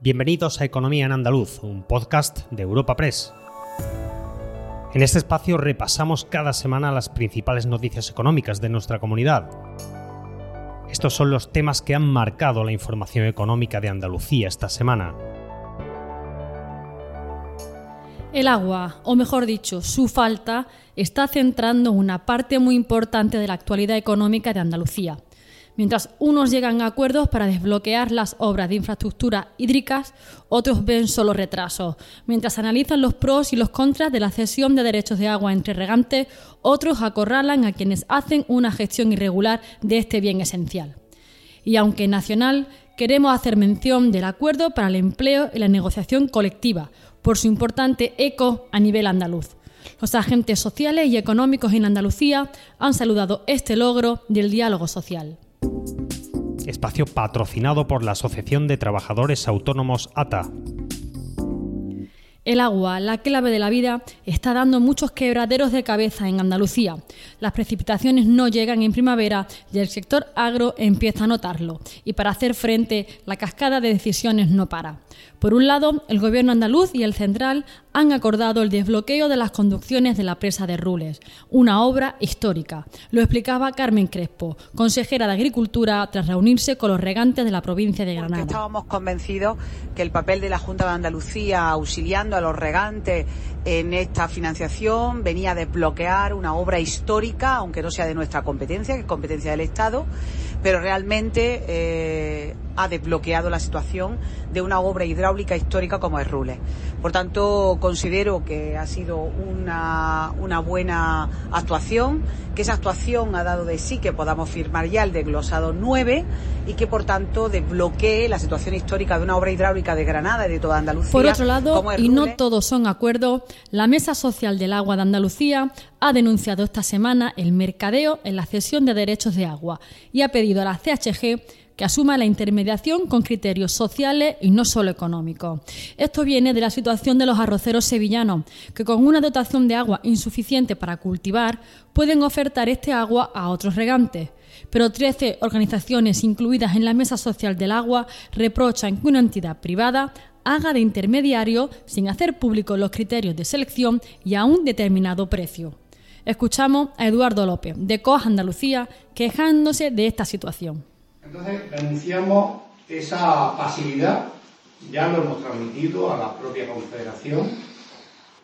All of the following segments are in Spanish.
Bienvenidos a Economía en Andaluz, un podcast de Europa Press. En este espacio repasamos cada semana las principales noticias económicas de nuestra comunidad. Estos son los temas que han marcado la información económica de Andalucía esta semana. El agua, o mejor dicho, su falta, está centrando una parte muy importante de la actualidad económica de Andalucía. Mientras unos llegan a acuerdos para desbloquear las obras de infraestructura hídricas, otros ven solo retrasos. Mientras analizan los pros y los contras de la cesión de derechos de agua entre regantes, otros acorralan a quienes hacen una gestión irregular de este bien esencial. Y aunque nacional, queremos hacer mención del acuerdo para el empleo y la negociación colectiva, por su importante eco a nivel andaluz. Los agentes sociales y económicos en Andalucía han saludado este logro del diálogo social. Espacio patrocinado por la Asociación de Trabajadores Autónomos ATA. El agua, la clave de la vida, está dando muchos quebraderos de cabeza en Andalucía. Las precipitaciones no llegan en primavera y el sector agro empieza a notarlo. Y para hacer frente, la cascada de decisiones no para. Por un lado, el gobierno andaluz y el central han acordado el desbloqueo de las conducciones de la presa de Rules, una obra histórica. Lo explicaba Carmen Crespo, consejera de Agricultura, tras reunirse con los regantes de la provincia de Granada. Porque estábamos convencidos que el papel de la Junta de Andalucía auxiliando a los regantes en esta financiación venía a desbloquear una obra histórica, aunque no sea de nuestra competencia, que es competencia del Estado, pero realmente eh, ha desbloqueado la situación de una obra hidráulica histórica como es Rules. Por tanto, considero que ha sido una, una buena actuación, que esa actuación ha dado de sí que podamos firmar ya el desglosado 9 y que, por tanto, desbloquee la situación histórica de una obra hidráulica de Granada y de toda Andalucía. Por otro lado, y no todos son acuerdos, la Mesa Social del Agua de Andalucía ha denunciado esta semana el mercadeo en la cesión de derechos de agua y ha pedido a la CHG que asuma la intermediación con criterios sociales y no solo económicos. Esto viene de la situación de los arroceros sevillanos, que con una dotación de agua insuficiente para cultivar pueden ofertar este agua a otros regantes. Pero 13 organizaciones incluidas en la Mesa Social del Agua reprochan que una entidad privada haga de intermediario sin hacer públicos los criterios de selección y a un determinado precio. Escuchamos a Eduardo López, de COAS Andalucía, quejándose de esta situación. Entonces denunciamos esa pasividad, ya lo hemos transmitido a la propia Confederación,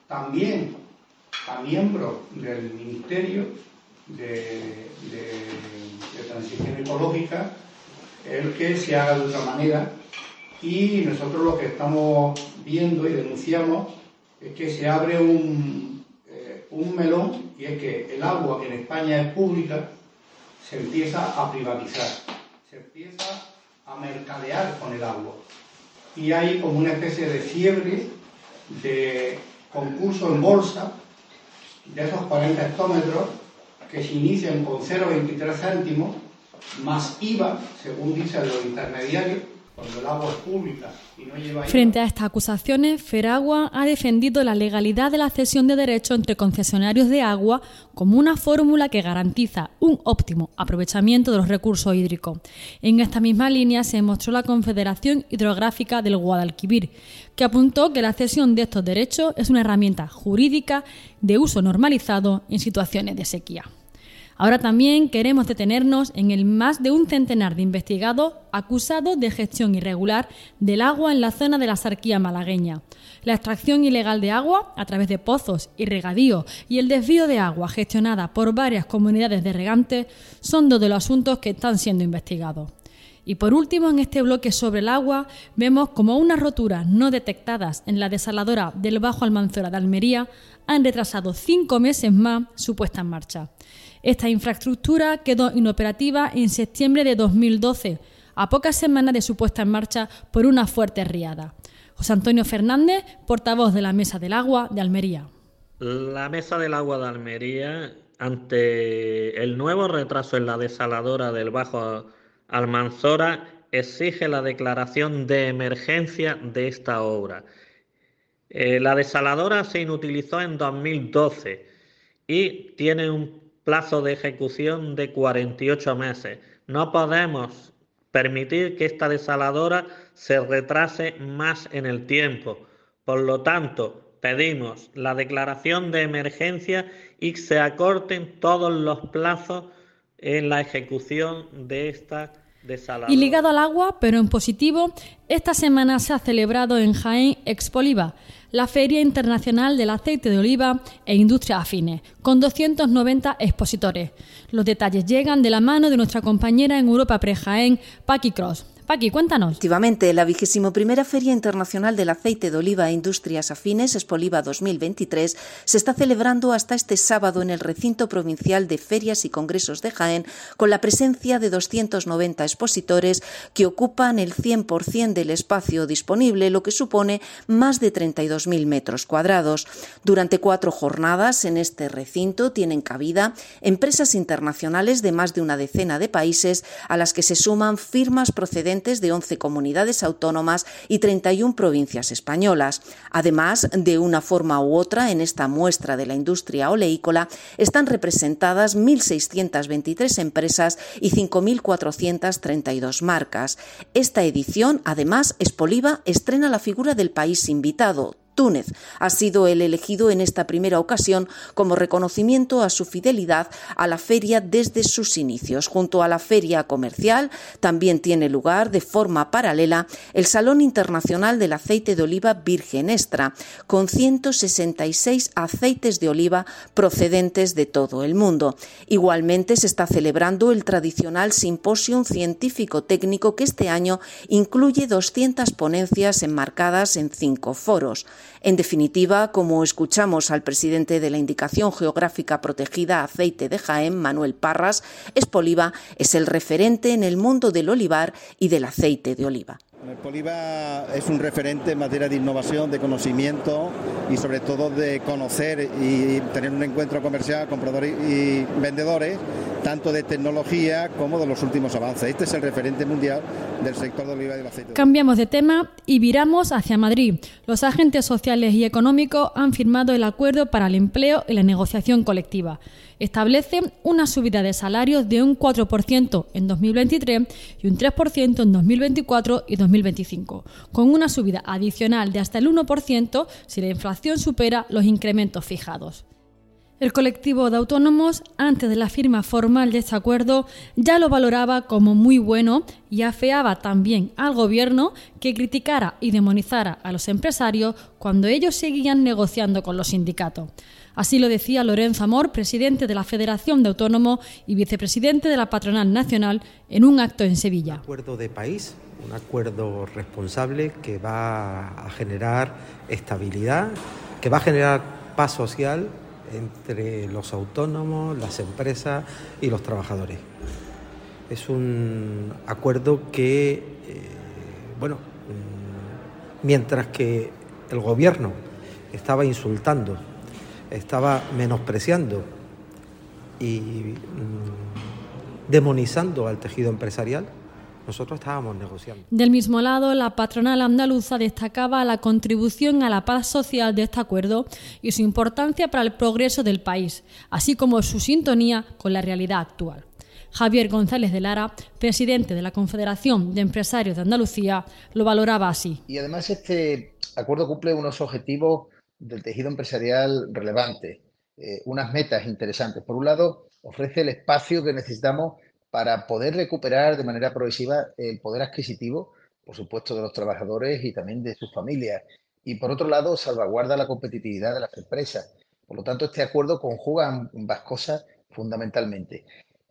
también a miembros del Ministerio de, Transición Ecológica, el que se haga de otra manera. Y nosotros lo que estamos viendo y denunciamos es que se abre un, eh, melón y es que el agua que en España es pública se empieza a privatizar empieza a mercadear con el agua. Y hay como una especie de fiebre de concurso en bolsa de esos 40 hectómetros que se inician con 0,23 céntimos más IVA, según dicen los intermediarios, Frente a estas acusaciones, Feragua ha defendido la legalidad de la cesión de derechos entre concesionarios de agua como una fórmula que garantiza un óptimo aprovechamiento de los recursos hídricos. En esta misma línea se mostró la Confederación Hidrográfica del Guadalquivir, que apuntó que la cesión de estos derechos es una herramienta jurídica de uso normalizado en situaciones de sequía. Ahora también queremos detenernos en el más de un centenar de investigados acusados de gestión irregular del agua en la zona de la Sarquía malagueña. La extracción ilegal de agua a través de pozos y regadío y el desvío de agua gestionada por varias comunidades de regantes son dos de los asuntos que están siendo investigados. Y por último, en este bloque sobre el agua, vemos como unas roturas no detectadas en la desaladora del Bajo Almanzora de Almería han retrasado cinco meses más su puesta en marcha. Esta infraestructura quedó inoperativa en septiembre de 2012, a pocas semanas de su puesta en marcha por una fuerte riada. José Antonio Fernández, portavoz de la Mesa del Agua de Almería. La Mesa del Agua de Almería, ante el nuevo retraso en la desaladora del Bajo Almanzora, exige la declaración de emergencia de esta obra. Eh, la desaladora se inutilizó en 2012 y tiene un plazo de ejecución de 48 meses. No podemos permitir que esta desaladora se retrase más en el tiempo. Por lo tanto, pedimos la declaración de emergencia y se acorten todos los plazos en la ejecución de esta Y ligado al agua, pero en positivo, esta semana se ha celebrado en Jaén Expoliva, la Feria Internacional del Aceite de Oliva e Industrias Afines, con 290 expositores. Los detalles llegan de la mano de nuestra compañera en Europa Pre-Jaén, Paqui Cross. Paqui, cuéntanos. Efectivamente, la vigésimo primera Feria Internacional del Aceite de Oliva e Industrias Afines, Expoliva 2023, se está celebrando hasta este sábado en el recinto provincial de Ferias y Congresos de Jaén, con la presencia de 290 expositores que ocupan el 100% del espacio disponible, lo que supone más de 32.000 metros cuadrados. Durante cuatro jornadas en este recinto tienen cabida empresas internacionales de más de una decena de países, a las que se suman firmas procedentes de 11 comunidades autónomas y 31 provincias españolas. Además, de una forma u otra, en esta muestra de la industria oleícola están representadas 1.623 empresas y 5.432 marcas. Esta edición, además, Espoliva estrena la figura del país invitado, Túnez ha sido el elegido en esta primera ocasión como reconocimiento a su fidelidad a la feria desde sus inicios. Junto a la feria comercial también tiene lugar de forma paralela el Salón Internacional del Aceite de Oliva Virgen Extra, con 166 aceites de oliva procedentes de todo el mundo. Igualmente se está celebrando el tradicional Simposium Científico Técnico que este año incluye 200 ponencias enmarcadas en cinco foros. En definitiva, como escuchamos al presidente de la Indicación Geográfica Protegida Aceite de Jaén, Manuel Parras, Espoliva es el referente en el mundo del olivar y del aceite de oliva. Poliva es un referente en materia de innovación, de conocimiento y sobre todo de conocer y tener un encuentro comercial, compradores y vendedores, tanto de tecnología como de los últimos avances. Este es el referente mundial del sector de oliva y del aceite. Cambiamos de tema y viramos hacia Madrid. Los agentes sociales y económicos han firmado el acuerdo para el empleo y la negociación colectiva establece una subida de salarios de un 4% en 2023 y un 3% en 2024 y 2025, con una subida adicional de hasta el 1% si la inflación supera los incrementos fijados. El colectivo de autónomos, antes de la firma formal de este acuerdo, ya lo valoraba como muy bueno y afeaba también al gobierno que criticara y demonizara a los empresarios cuando ellos seguían negociando con los sindicatos. Así lo decía Lorenzo Amor, presidente de la Federación de Autónomos y vicepresidente de la Patronal Nacional, en un acto en Sevilla. Un acuerdo de país, un acuerdo responsable que va a generar estabilidad, que va a generar paz social entre los autónomos, las empresas y los trabajadores. Es un acuerdo que, eh, bueno, mm, mientras que el gobierno estaba insultando estaba menospreciando y mm, demonizando al tejido empresarial, nosotros estábamos negociando. Del mismo lado, la patronal andaluza destacaba la contribución a la paz social de este acuerdo y su importancia para el progreso del país, así como su sintonía con la realidad actual. Javier González de Lara, presidente de la Confederación de Empresarios de Andalucía, lo valoraba así. Y además este acuerdo cumple unos objetivos del tejido empresarial relevante, eh, unas metas interesantes. Por un lado, ofrece el espacio que necesitamos para poder recuperar de manera progresiva el poder adquisitivo, por supuesto, de los trabajadores y también de sus familias. Y por otro lado, salvaguarda la competitividad de las empresas. Por lo tanto, este acuerdo conjuga ambas cosas fundamentalmente.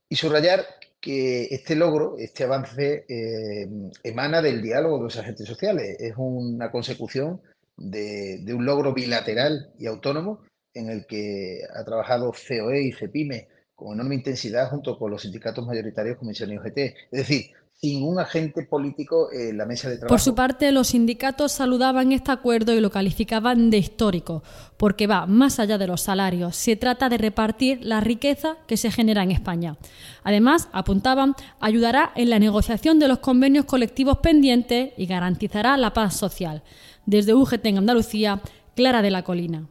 Y subrayar que este logro, este avance, eh, emana del diálogo de los agentes sociales. Es una consecución de, un logro bilateral y autónomo en el que ha trabajado COE y CEPIME con enorme intensidad junto con los sindicatos mayoritarios Comisión y OGT. Es decir, sin un agente político en la mesa de trabajo. Por su parte, los sindicatos saludaban este acuerdo y lo calificaban de histórico, porque va más allá de los salarios. Se trata de repartir la riqueza que se genera en España. Además, apuntaban, ayudará en la negociación de los convenios colectivos pendientes y garantizará la paz social. Desde UGT en Andalucía, Clara de la Colina.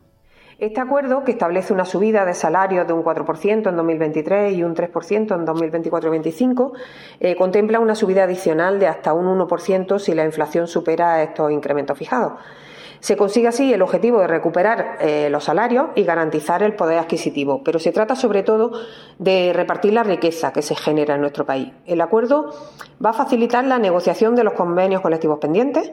Este acuerdo, que establece una subida de salarios de un 4% en 2023 y un 3% en 2024-2025, eh, contempla una subida adicional de hasta un 1% si la inflación supera estos incrementos fijados. Se consigue así el objetivo de recuperar eh, los salarios y garantizar el poder adquisitivo, pero se trata sobre todo de repartir la riqueza que se genera en nuestro país. El acuerdo va a facilitar la negociación de los convenios colectivos pendientes,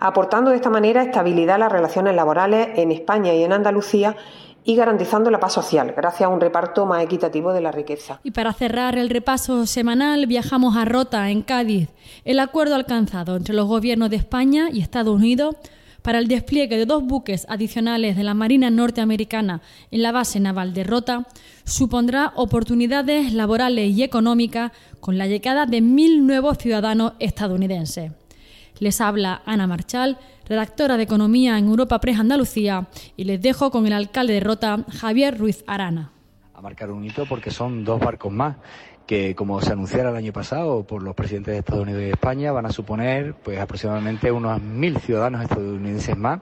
aportando de esta manera estabilidad a las relaciones laborales en España y en Andalucía y garantizando la paz social, gracias a un reparto más equitativo de la riqueza. Y para cerrar el repaso semanal, viajamos a Rota, en Cádiz. El acuerdo alcanzado entre los gobiernos de España y Estados Unidos para el despliegue de dos buques adicionales de la Marina norteamericana en la base naval de Rota supondrá oportunidades laborales y económicas con la llegada de mil nuevos ciudadanos estadounidenses. Les habla Ana Marchal, redactora de Economía en Europa Press Andalucía, y les dejo con el alcalde de Rota, Javier Ruiz Arana. A marcar un hito porque son dos barcos más que como se anunciara el año pasado por los presidentes de Estados Unidos y España van a suponer pues aproximadamente unos mil ciudadanos estadounidenses más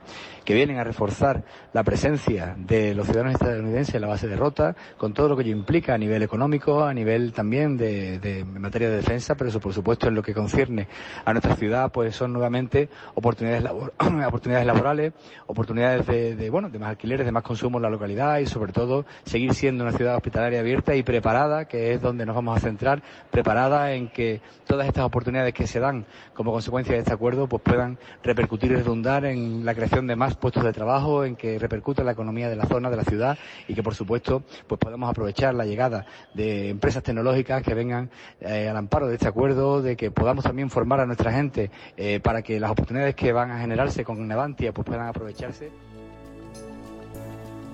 que vienen a reforzar la presencia de los ciudadanos estadounidenses en la base de Rota, con todo lo que ello implica a nivel económico, a nivel también de, de materia de defensa, pero eso por supuesto en lo que concierne a nuestra ciudad, pues son nuevamente oportunidades, oportunidades laborales, oportunidades de, de, bueno, de más alquileres, de más consumo en la localidad y sobre todo seguir siendo una ciudad hospitalaria abierta y preparada, que es donde nos vamos a centrar, preparada en que todas estas oportunidades que se dan como consecuencia de este acuerdo pues puedan repercutir y redundar en la creación de más puestos de trabajo, en que repercuta la economía de la zona, de la ciudad y que por supuesto pues podamos aprovechar la llegada de empresas tecnológicas que vengan eh, al amparo de este acuerdo, de que podamos también formar a nuestra gente eh, para que las oportunidades que van a generarse con Nevantia pues puedan aprovecharse.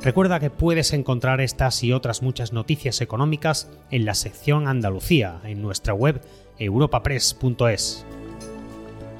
Recuerda que puedes encontrar estas y otras muchas noticias económicas en la sección Andalucía en nuestra web europapress.es.